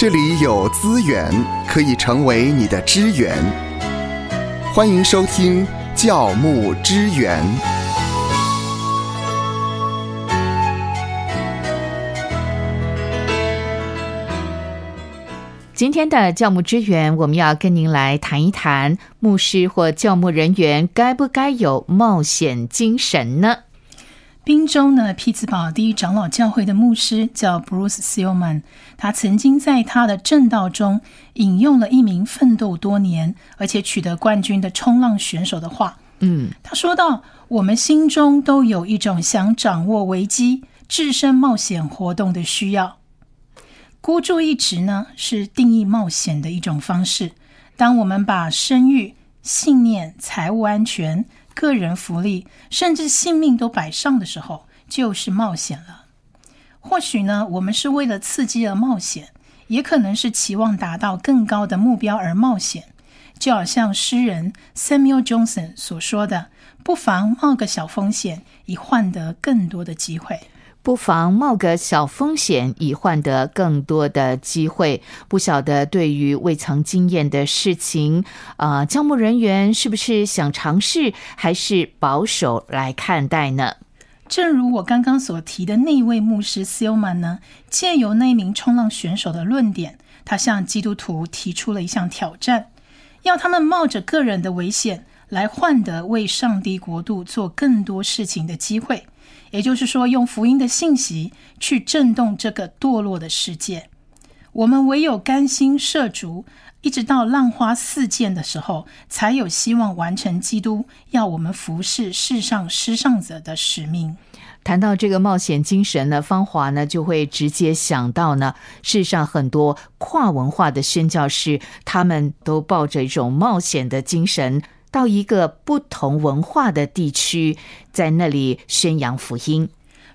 这里有资源可以成为你的支援。欢迎收听教牧支援。今天的教牧支援，我们要跟您来谈一谈牧师或教牧人员该不该有冒险精神呢？宾州呢，匹兹堡第一长老教会的牧师叫 Bruce Seelman，他曾经在他的正道中引用了一名奋斗多年而且取得冠军的冲浪选手的话。嗯，他说到：“我们心中都有一种想掌握危机、置身冒险活动的需要。孤注一掷呢，是定义冒险的一种方式。当我们把生育、信念、财务安全、个人福利，甚至性命都摆上的时候，就是冒险了。或许呢，我们是为了刺激而冒险，也可能是期望达到更高的目标而冒险。就好像诗人 Samuel Johnson 所说的：“不妨冒个小风险，以换得更多的机会。”不妨冒个小风险，以换得更多的机会。不晓得对于未曾经验的事情，啊，教牧人员是不是想尝试，还是保守来看待呢？正如我刚刚所提的那位牧师 Seelman 呢，借由那名冲浪选手的论点，他向基督徒提出了一项挑战，要他们冒着个人的危险，来换得为上帝国度做更多事情的机会。也就是说，用福音的信息去震动这个堕落的世界。我们唯有甘心涉足，一直到浪花四溅的时候，才有希望完成基督要我们服侍世上失丧者的使命。谈到这个冒险精神呢，芳华呢就会直接想到呢，世上很多跨文化的宣教士，他们都抱着一种冒险的精神。到一个不同文化的地区，在那里宣扬福音。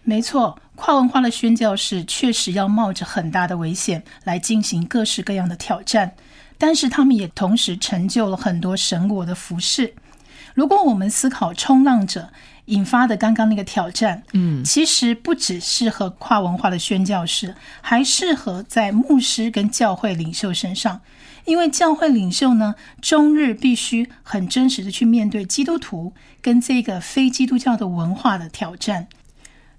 没错，跨文化的宣教士确实要冒着很大的危险来进行各式各样的挑战，但是他们也同时成就了很多神国的服饰。如果我们思考冲浪者引发的刚刚那个挑战，嗯，其实不只适合跨文化的宣教士，还适合在牧师跟教会领袖身上。因为教会领袖呢，终日必须很真实的去面对基督徒跟这个非基督教的文化的挑战。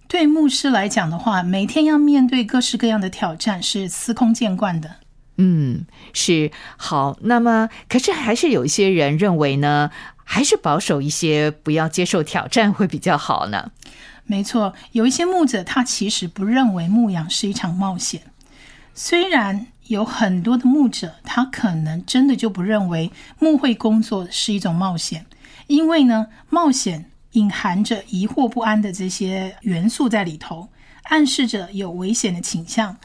对牧师来讲的话，每天要面对各式各样的挑战是司空见惯的。嗯，是好。那么，可是还是有一些人认为呢，还是保守一些，不要接受挑战会比较好呢。没错，有一些牧者他其实不认为牧养是一场冒险，虽然。有很多的牧者，他可能真的就不认为牧会工作是一种冒险，因为呢，冒险隐含着疑惑不安的这些元素在里头，暗示着有危险的倾向。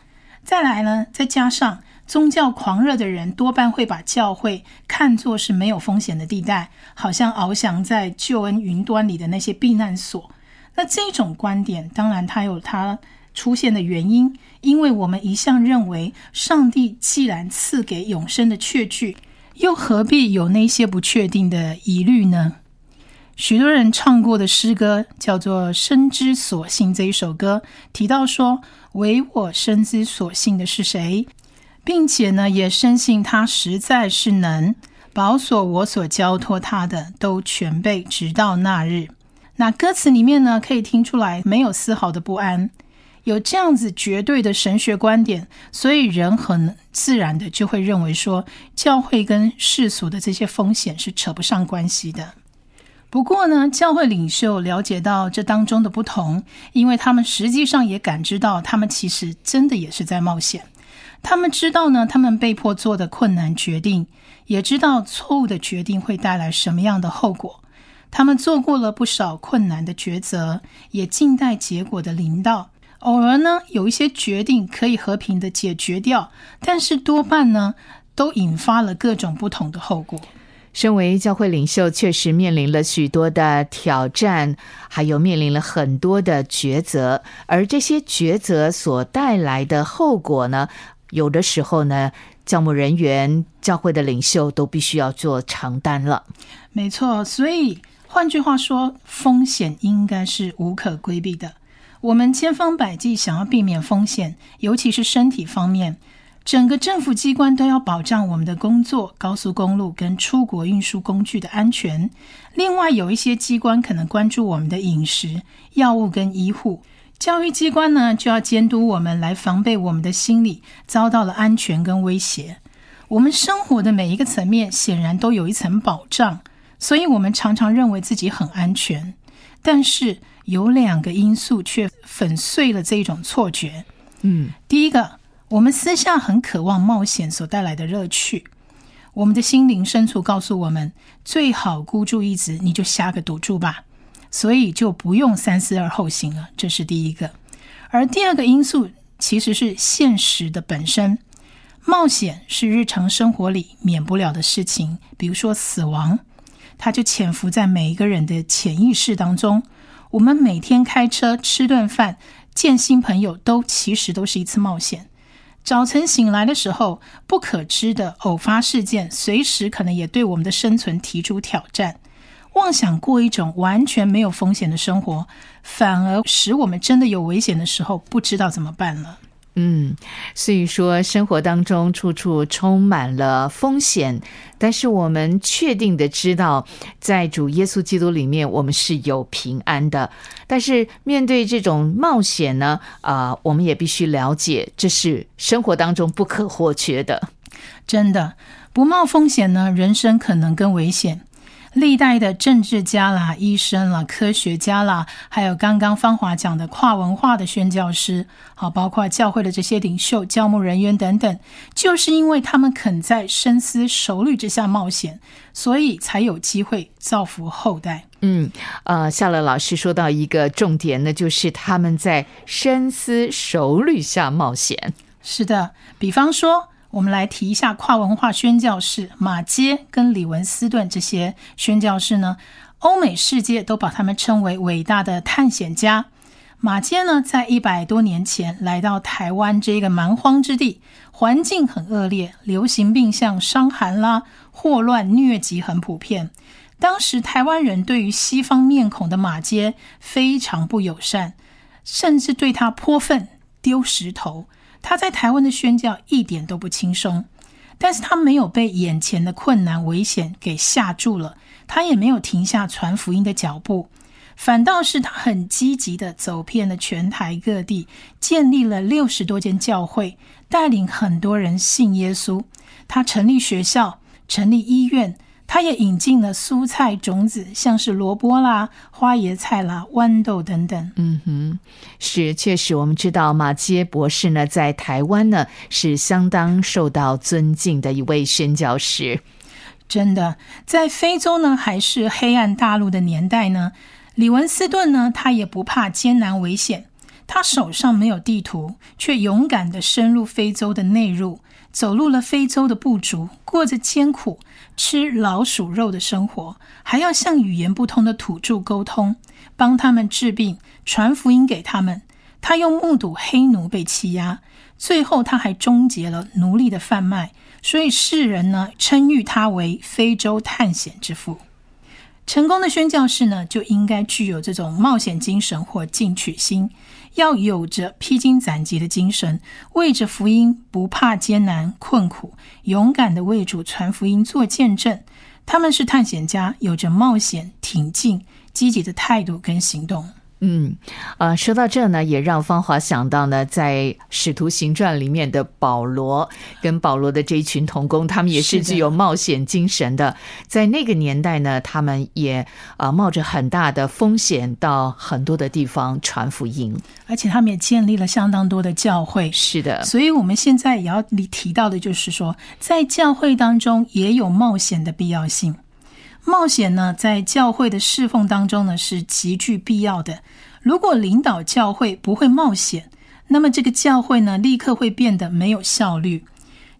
再来呢，再加上宗教狂热的人多半会把教会看作是没有风险的地带，好像翱翔在救恩云端里的那些避难所。那这种观点，当然它有它。出现的原因，因为我们一向认为，上帝既然赐给永生的确据，又何必有那些不确定的疑虑呢？许多人唱过的诗歌叫做《生之所信》这一首歌，提到说：“唯我生之所信的是谁？”并且呢，也深信他实在是能保所我所交托他的，都全备，直到那日。那歌词里面呢，可以听出来没有丝毫的不安。有这样子绝对的神学观点，所以人很自然的就会认为说，教会跟世俗的这些风险是扯不上关系的。不过呢，教会领袖了解到这当中的不同，因为他们实际上也感知到，他们其实真的也是在冒险。他们知道呢，他们被迫做的困难决定，也知道错误的决定会带来什么样的后果。他们做过了不少困难的抉择，也静待结果的临到。偶尔呢，有一些决定可以和平的解决掉，但是多半呢，都引发了各种不同的后果。身为教会领袖，确实面临了许多的挑战，还有面临了很多的抉择，而这些抉择所带来的后果呢，有的时候呢，教牧人员、教会的领袖都必须要做承担了。没错，所以换句话说，风险应该是无可规避的。我们千方百计想要避免风险，尤其是身体方面，整个政府机关都要保障我们的工作、高速公路跟出国运输工具的安全。另外，有一些机关可能关注我们的饮食、药物跟医护。教育机关呢，就要监督我们，来防备我们的心理遭到了安全跟威胁。我们生活的每一个层面，显然都有一层保障，所以我们常常认为自己很安全。但是有两个因素却粉碎了这一种错觉。嗯，第一个。我们私下很渴望冒险所带来的乐趣，我们的心灵深处告诉我们，最好孤注一掷，你就下个赌注吧，所以就不用三思而后行了。这是第一个，而第二个因素其实是现实的本身，冒险是日常生活里免不了的事情，比如说死亡，它就潜伏在每一个人的潜意识当中。我们每天开车、吃顿饭、见新朋友，都其实都是一次冒险。早晨醒来的时候，不可知的偶发事件，随时可能也对我们的生存提出挑战。妄想过一种完全没有风险的生活，反而使我们真的有危险的时候，不知道怎么办了。嗯，所以说生活当中处处充满了风险，但是我们确定的知道，在主耶稣基督里面，我们是有平安的。但是面对这种冒险呢，啊，我们也必须了解，这是生活当中不可或缺的。真的，不冒风险呢，人生可能更危险。历代的政治家啦、医生啦、科学家啦，还有刚刚芳华讲的跨文化的宣教师，好，包括教会的这些领袖、教牧人员等等，就是因为他们肯在深思熟虑之下冒险，所以才有机会造福后代。嗯，呃，夏乐老师说到一个重点呢，就是他们在深思熟虑下冒险。是的，比方说。我们来提一下跨文化宣教士马街跟李文斯顿这些宣教士呢，欧美世界都把他们称为伟大的探险家。马街呢，在一百多年前来到台湾这个蛮荒之地，环境很恶劣，流行病像伤寒啦、霍乱、疟疾很普遍。当时台湾人对于西方面孔的马街非常不友善，甚至对他泼粪、丢石头。他在台湾的宣教一点都不轻松，但是他没有被眼前的困难危险给吓住了，他也没有停下传福音的脚步，反倒是他很积极的走遍了全台各地，建立了六十多间教会，带领很多人信耶稣。他成立学校，成立医院。他也引进了蔬菜种子，像是萝卜啦、花椰菜啦、豌豆等等。嗯哼，是确实，我们知道马杰博士呢，在台湾呢是相当受到尊敬的一位宣教师。真的，在非洲呢，还是黑暗大陆的年代呢，李文斯顿呢，他也不怕艰难危险，他手上没有地图，却勇敢的深入非洲的内陆。走入了非洲的部族，过着艰苦、吃老鼠肉的生活，还要向语言不通的土著沟通，帮他们治病、传福音给他们。他又目睹黑奴被欺压，最后他还终结了奴隶的贩卖，所以世人呢称誉他为非洲探险之父。成功的宣教士呢，就应该具有这种冒险精神或进取心。要有着披荆斩棘的精神，为着福音不怕艰难困苦，勇敢的为主传福音做见证。他们是探险家，有着冒险、挺进、积极的态度跟行动。嗯，啊，说到这呢，也让芳华想到呢，在《使徒行传》里面的保罗 跟保罗的这一群童工，他们也是具有冒险精神的。在那个年代呢，他们也啊冒着很大的风险到很多的地方传福音，而且他们也建立了相当多的教会。是的，所以我们现在也要你提到的就是说，在教会当中也有冒险的必要性。冒险呢，在教会的侍奉当中呢，是极具必要的。如果领导教会不会冒险，那么这个教会呢，立刻会变得没有效率。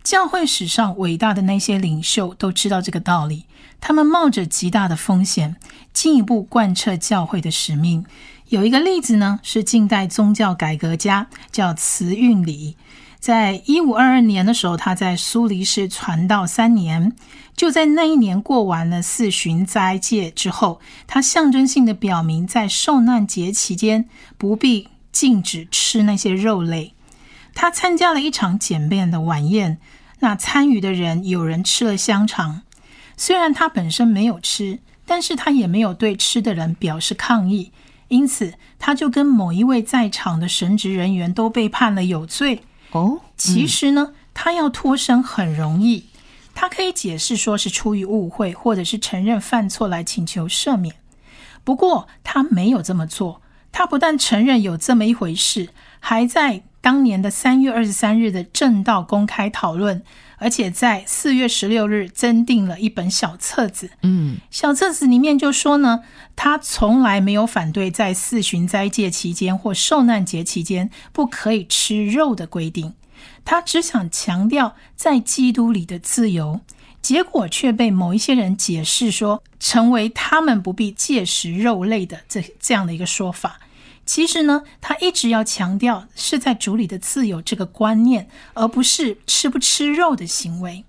教会史上伟大的那些领袖都知道这个道理，他们冒着极大的风险，进一步贯彻教会的使命。有一个例子呢，是近代宗教改革家，叫慈运礼。在一五二二年的时候，他在苏黎世传道三年。就在那一年过完了四旬斋戒之后，他象征性的表明，在受难节期间不必禁止吃那些肉类。他参加了一场简便的晚宴，那参与的人有人吃了香肠，虽然他本身没有吃，但是他也没有对吃的人表示抗议，因此他就跟某一位在场的神职人员都被判了有罪。哦，其实呢，他要脱身很容易，他可以解释说是出于误会，或者是承认犯错来请求赦免。不过他没有这么做，他不但承认有这么一回事，还在当年的三月二十三日的正道公开讨论，而且在四月十六日增订了一本小册子。嗯，小册子里面就说呢，他从来没有反对在四旬斋戒期间或受难节期间不可以吃肉的规定，他只想强调在基督里的自由。结果却被某一些人解释说，成为他们不必戒食肉类的这这样的一个说法。其实呢，他一直要强调是在主里的自由这个观念，而不是吃不吃肉的行为。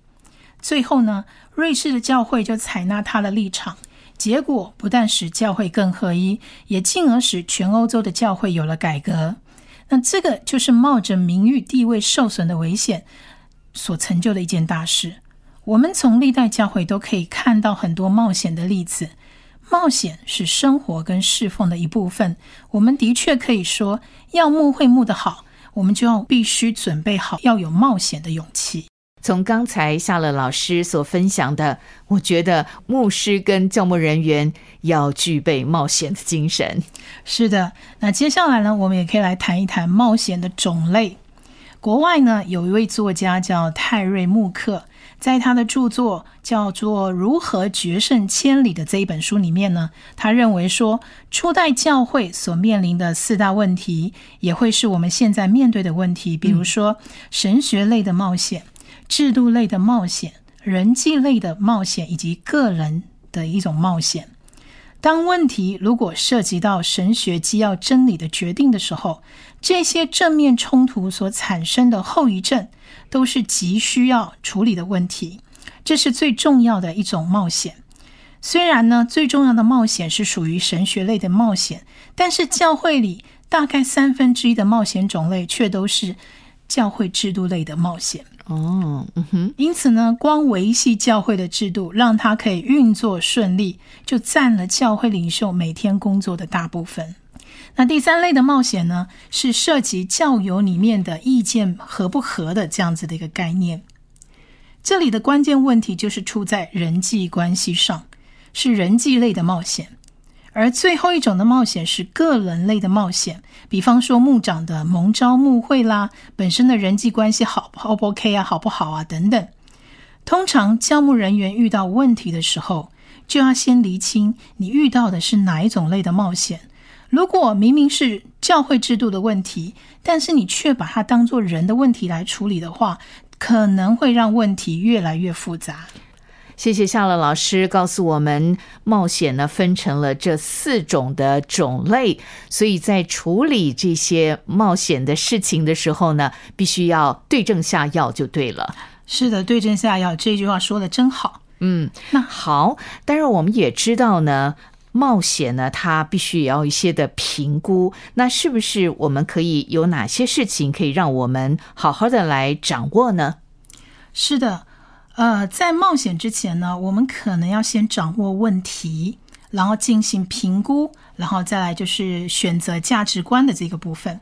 最后呢，瑞士的教会就采纳他的立场，结果不但使教会更合一，也进而使全欧洲的教会有了改革。那这个就是冒着名誉地位受损的危险所成就的一件大事。我们从历代教会都可以看到很多冒险的例子。冒险是生活跟侍奉的一部分。我们的确可以说，要牧会牧得好，我们就要必须准备好要有冒险的勇气。从刚才夏乐老师所分享的，我觉得牧师跟教牧人员要具备冒险的精神。是的，那接下来呢，我们也可以来谈一谈冒险的种类。国外呢，有一位作家叫泰瑞·穆克。在他的著作叫做《如何决胜千里》的这一本书里面呢，他认为说，初代教会所面临的四大问题，也会是我们现在面对的问题。比如说，神学类的冒险、制度类的冒险、人际类的冒险，以及个人的一种冒险。当问题如果涉及到神学基要真理的决定的时候，这些正面冲突所产生的后遗症，都是急需要处理的问题。这是最重要的一种冒险。虽然呢，最重要的冒险是属于神学类的冒险，但是教会里大概三分之一的冒险种类却都是教会制度类的冒险。哦，嗯哼，因此呢，光维系教会的制度，让他可以运作顺利，就占了教会领袖每天工作的大部分。那第三类的冒险呢，是涉及教友里面的意见合不合的这样子的一个概念。这里的关键问题就是出在人际关系上，是人际类的冒险。而最后一种的冒险是个人类的冒险，比方说牧长的蒙招牧会啦，本身的人际关系好不 OK 啊，好不好啊等等。通常教牧人员遇到问题的时候，就要先厘清你遇到的是哪一种类的冒险。如果明明是教会制度的问题，但是你却把它当做人的问题来处理的话，可能会让问题越来越复杂。谢谢夏乐老师告诉我们，冒险呢分成了这四种的种类，所以在处理这些冒险的事情的时候呢，必须要对症下药就对了。是的，对症下药这句话说的真好。嗯，那好，当然我们也知道呢，冒险呢它必须也要一些的评估。那是不是我们可以有哪些事情可以让我们好好的来掌握呢？是的。呃，在冒险之前呢，我们可能要先掌握问题，然后进行评估，然后再来就是选择价值观的这个部分。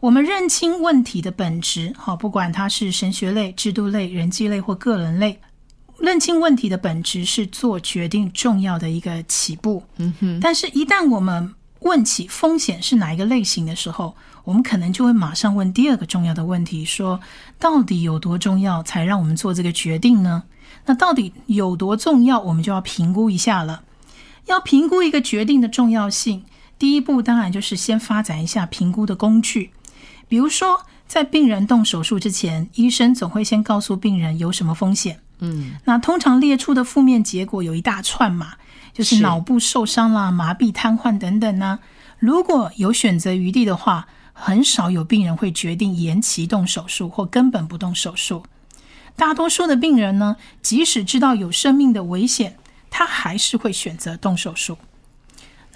我们认清问题的本质，好，不管它是神学类、制度类、人际类或个人类，认清问题的本质是做决定重要的一个起步。嗯哼，但是，一旦我们问起风险是哪一个类型的时候，我们可能就会马上问第二个重要的问题：说到底有多重要，才让我们做这个决定呢？那到底有多重要，我们就要评估一下了。要评估一个决定的重要性，第一步当然就是先发展一下评估的工具。比如说，在病人动手术之前，医生总会先告诉病人有什么风险。嗯，那通常列出的负面结果有一大串嘛，就是脑部受伤啦、麻痹、瘫痪等等呢。如果有选择余地的话，很少有病人会决定延期动手术或根本不动手术。大多数的病人呢，即使知道有生命的危险，他还是会选择动手术。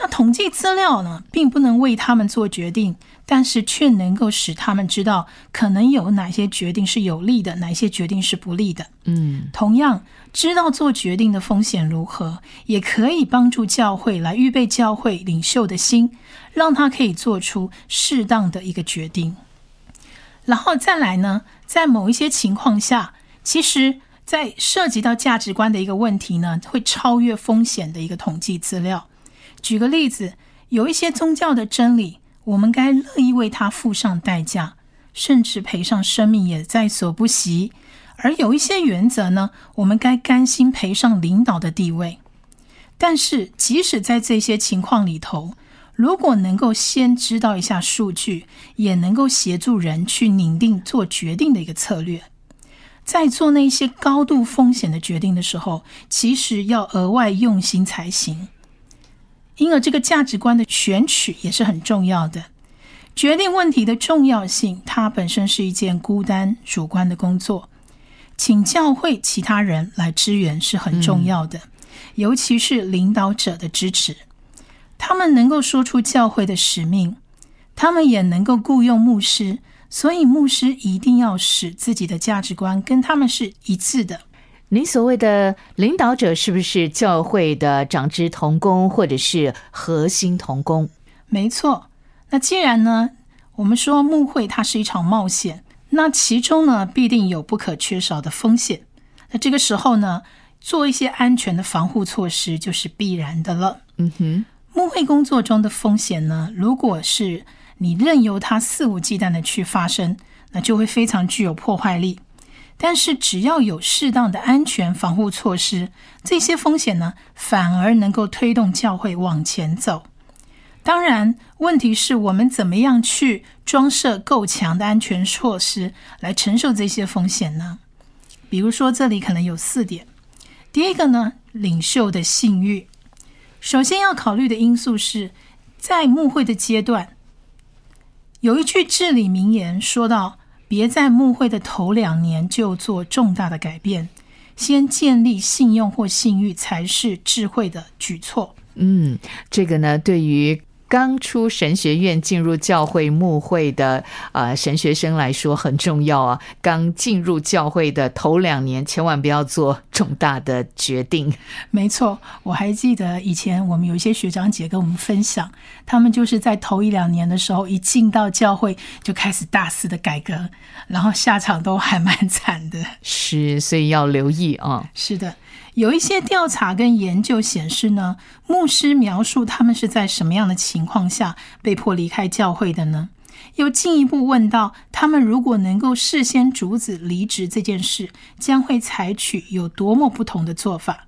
那统计资料呢，并不能为他们做决定，但是却能够使他们知道可能有哪些决定是有利的，哪些决定是不利的。嗯，同样，知道做决定的风险如何，也可以帮助教会来预备教会领袖的心，让他可以做出适当的一个决定。然后再来呢，在某一些情况下，其实，在涉及到价值观的一个问题呢，会超越风险的一个统计资料。举个例子，有一些宗教的真理，我们该乐意为它付上代价，甚至赔上生命也在所不惜；而有一些原则呢，我们该甘心赔上领导的地位。但是，即使在这些情况里头，如果能够先知道一下数据，也能够协助人去拟定做决定的一个策略。在做那些高度风险的决定的时候，其实要额外用心才行。因而，这个价值观的选取也是很重要的。决定问题的重要性，它本身是一件孤单主观的工作，请教会其他人来支援是很重要的，尤其是领导者的支持。他们能够说出教会的使命，他们也能够雇佣牧师。所以，牧师一定要使自己的价值观跟他们是一致的。您所谓的领导者，是不是教会的长职同工，或者是核心同工？没错。那既然呢，我们说牧会它是一场冒险，那其中呢必定有不可缺少的风险。那这个时候呢，做一些安全的防护措施就是必然的了。嗯哼，牧会工作中的风险呢，如果是你任由它肆无忌惮的去发生，那就会非常具有破坏力。但是只要有适当的安全防护措施，这些风险呢，反而能够推动教会往前走。当然，问题是我们怎么样去装设够强的安全措施来承受这些风险呢？比如说，这里可能有四点。第一个呢，领袖的信誉。首先要考虑的因素是在牧会的阶段。有一句至理名言说到：“别在募会的头两年就做重大的改变，先建立信用或信誉才是智慧的举措。”嗯，这个呢，对于。刚出神学院进入教会牧会的啊神学生来说很重要啊！刚进入教会的头两年，千万不要做重大的决定。没错，我还记得以前我们有一些学长姐跟我们分享，他们就是在头一两年的时候，一进到教会就开始大肆的改革，然后下场都还蛮惨的。是，所以要留意啊。是的。有一些调查跟研究显示呢，牧师描述他们是在什么样的情情况下被迫离开教会的呢？又进一步问到，他们如果能够事先阻止离职这件事，将会采取有多么不同的做法？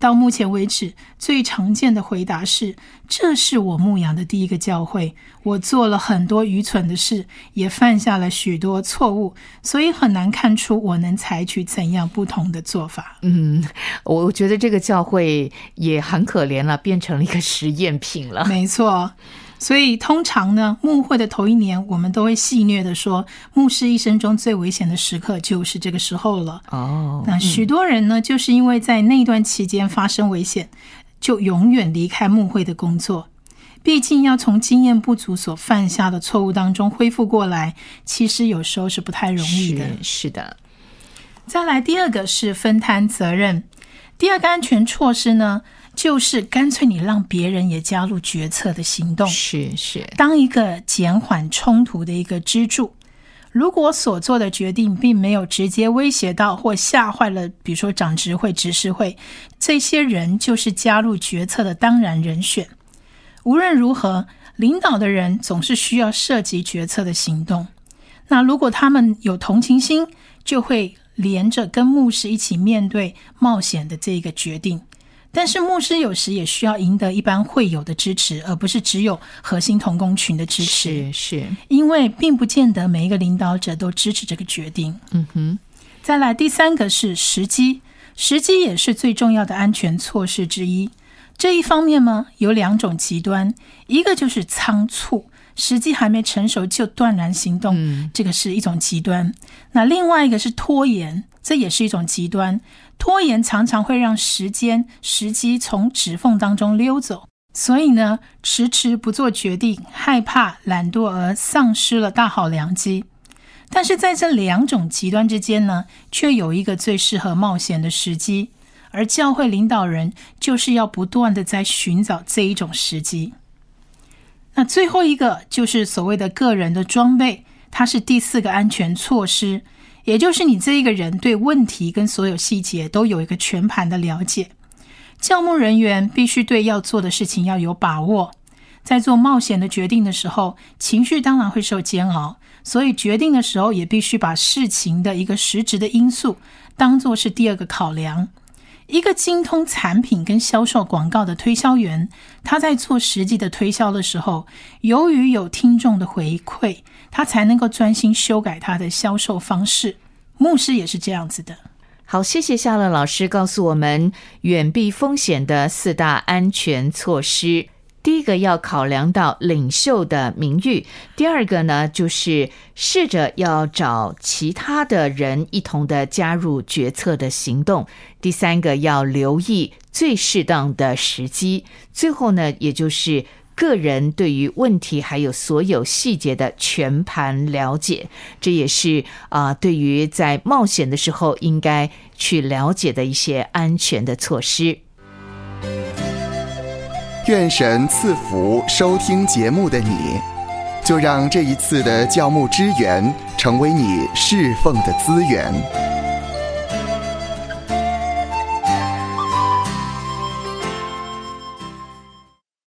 到目前为止，最常见的回答是：“这是我牧养的第一个教会，我做了很多愚蠢的事，也犯下了许多错误，所以很难看出我能采取怎样不同的做法。”嗯，我觉得这个教会也很可怜了，变成了一个实验品了。没错。所以，通常呢，牧会的头一年，我们都会戏谑的说，牧师一生中最危险的时刻就是这个时候了。哦，那许多人呢，就是因为在那段期间发生危险，就永远离开牧会的工作。毕竟，要从经验不足所犯下的错误当中恢复过来，其实有时候是不太容易的。是的。再来，第二个是分摊责任。第二个安全措施呢？就是干脆你让别人也加入决策的行动，是是，当一个减缓冲突的一个支柱。如果所做的决定并没有直接威胁到或吓坏了，比如说长执会、执事会这些人，就是加入决策的当然人选。无论如何，领导的人总是需要涉及决策的行动。那如果他们有同情心，就会连着跟牧师一起面对冒险的这个决定。但是牧师有时也需要赢得一般会友的支持，而不是只有核心同工群的支持。是是，因为并不见得每一个领导者都支持这个决定。嗯哼。再来第三个是时机，时机也是最重要的安全措施之一。这一方面呢，有两种极端，一个就是仓促。时机还没成熟就断然行动，这个是一种极端。那另外一个是拖延，这也是一种极端。拖延常常会让时间时机从指缝当中溜走。所以呢，迟迟不做决定，害怕懒惰而丧失了大好良机。但是在这两种极端之间呢，却有一个最适合冒险的时机，而教会领导人就是要不断的在寻找这一种时机。那最后一个就是所谓的个人的装备，它是第四个安全措施，也就是你这一个人对问题跟所有细节都有一个全盘的了解。教牧人员必须对要做的事情要有把握，在做冒险的决定的时候，情绪当然会受煎熬。所以决定的时候，也必须把事情的一个实质的因素当做是第二个考量。一个精通产品跟销售广告的推销员，他在做实际的推销的时候，由于有听众的回馈，他才能够专心修改他的销售方式。牧师也是这样子的。好，谢谢夏乐老师告诉我们远避风险的四大安全措施。第一个要考量到领袖的名誉，第二个呢就是试着要找其他的人一同的加入决策的行动，第三个要留意最适当的时机，最后呢也就是个人对于问题还有所有细节的全盘了解，这也是啊对于在冒险的时候应该去了解的一些安全的措施。愿神赐福收听节目的你，就让这一次的教牧支援成为你侍奉的资源。